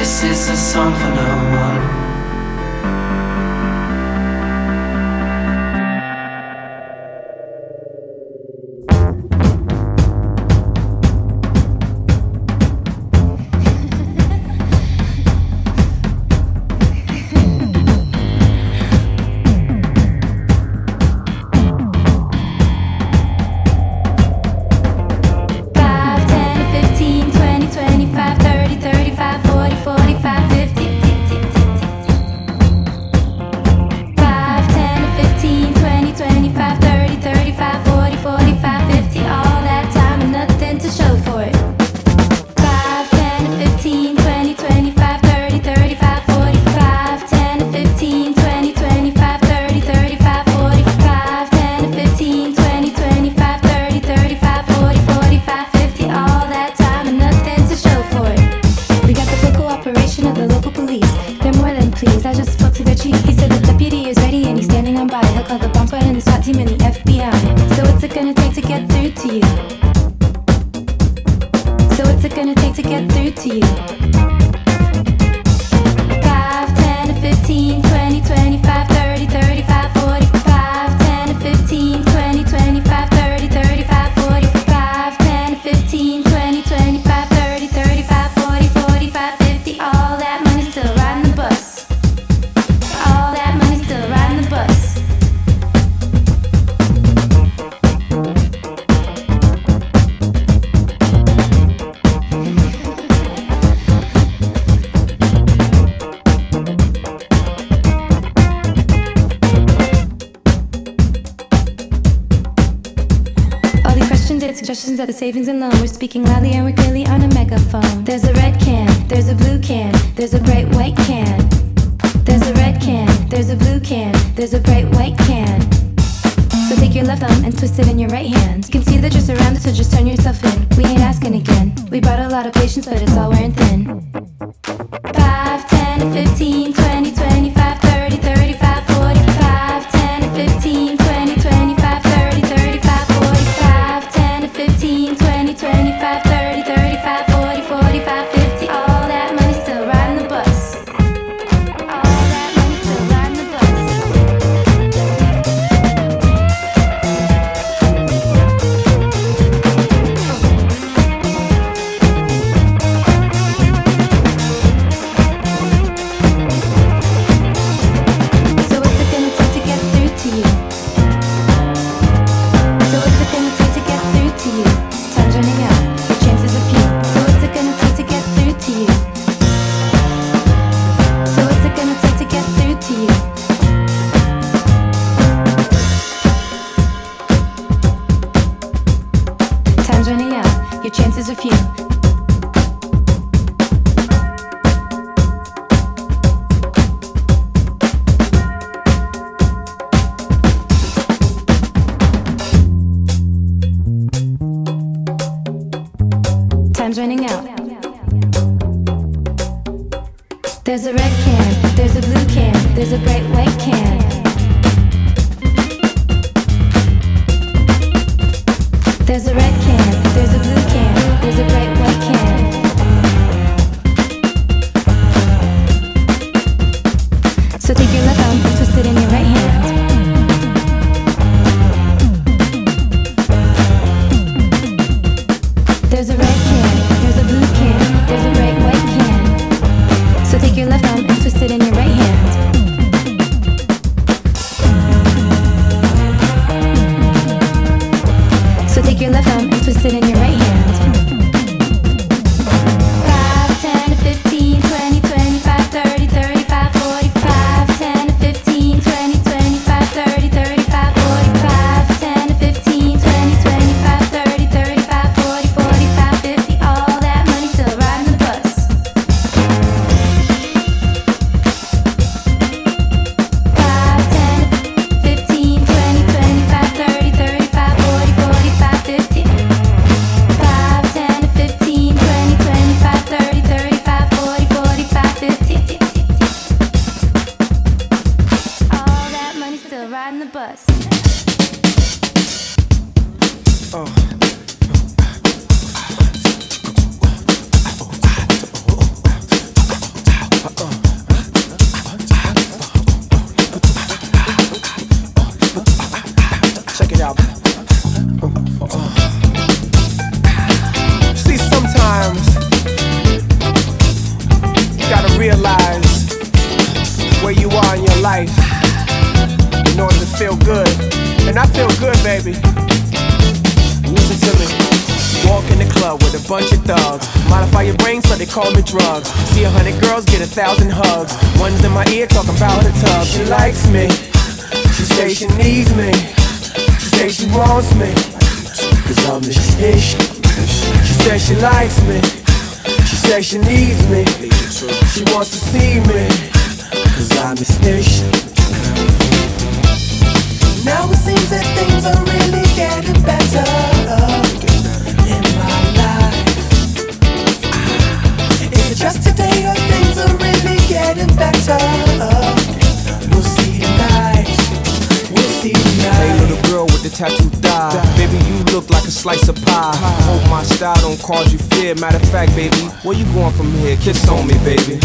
This is a song for no one. Savings and loan. We're speaking loudly and we're clearly on a megaphone. There's a red can, there's a blue can, there's a bright white can. There's a red can, there's a blue can, there's a bright white can. So take your left thumb and twist it in your right hand. You can see that you're surrounded, so just turn yourself in. We ain't asking again. We brought a lot of patience, but it's all wearing thin. 5, 10, 15, 20, in order to feel good. And I feel good, baby. Listen to me. Walk in the club with a bunch of thugs. Modify your brain so they call me drugs. See a hundred girls get a thousand hugs. One's in my ear talking about her tub. She likes me. She say she needs me. She say she wants me. Cause I'm the shit. She says she likes me. She says she needs me. She wants to see me. Cause I'm the snitch. Now it seems that things are really getting better in my life. Is it just today or things are really getting better? We'll see tonight. We'll see tonight. Hey, little girl with the tattooed thigh. Baby, you look like a slice of pie. Hope my style don't cause you fear. Matter of fact, baby, where you going from here? Kiss on me, baby.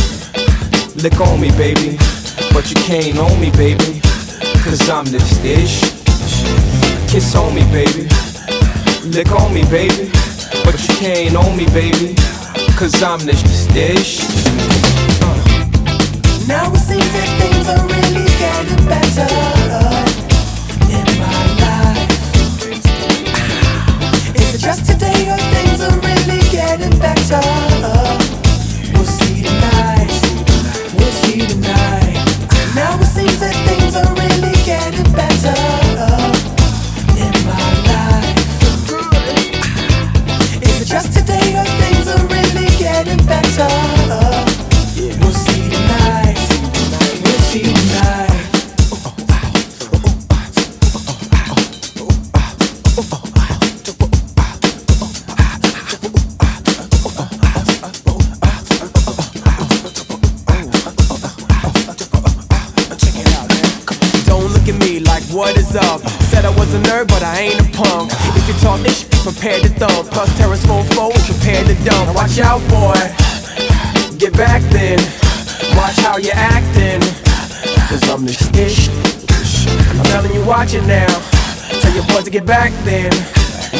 Lick on me, baby. But you can't own me, baby. Cause I'm this dish. Kiss on me, baby. Lick on me, baby. But you can't own me, baby. Cause I'm this dish. Uh. Now it seems that things are really getting better in my life. Is it just today or things are really getting better? We'll see tonight. We'll see tonight. Now it seems that things are really getting better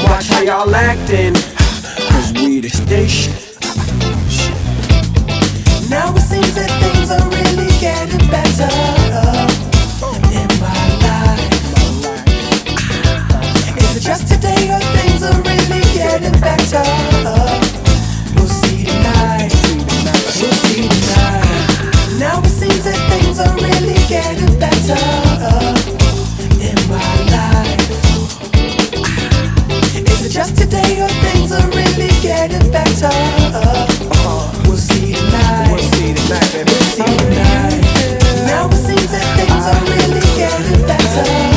Watch how y'all acting. Cause we the station. Now it seems that things are really getting better in my life. Is it just today or things are really getting better? We'll see tonight. We'll see tonight. Now it seems that things are really getting better Today your things are really getting better. Uh, we'll see tonight. We'll see tonight. We'll see tonight. Now it seems that things are really getting better.